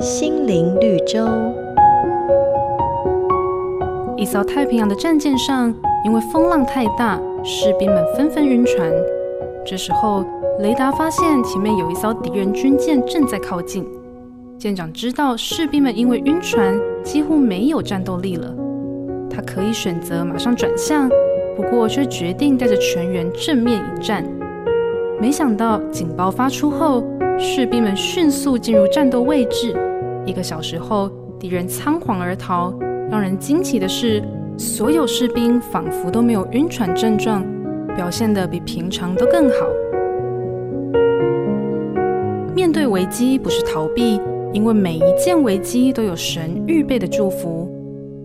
心灵绿洲。一艘太平洋的战舰上，因为风浪太大，士兵们纷纷晕船。这时候，雷达发现前面有一艘敌人军舰正在靠近。舰长知道士兵们因为晕船几乎没有战斗力了，他可以选择马上转向，不过却决定带着全员正面迎战。没想到警报发出后，士兵们迅速进入战斗位置。一个小时后，敌人仓皇而逃。让人惊奇的是，所有士兵仿佛都没有晕船症状，表现得比平常都更好。面对危机不是逃避，因为每一件危机都有神预备的祝福。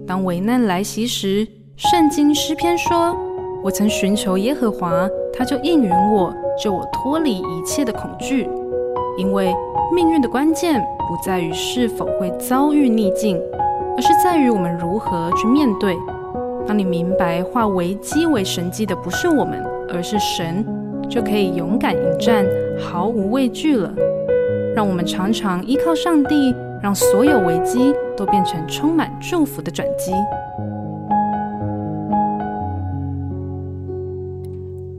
当危难来袭时，圣经诗篇说：“我曾寻求耶和华，他就应允我。”救我脱离一切的恐惧，因为命运的关键不在于是否会遭遇逆境，而是在于我们如何去面对。当你明白化危机为神迹的不是我们，而是神，就可以勇敢迎战，毫无畏惧了。让我们常常依靠上帝，让所有危机都变成充满祝福的转机。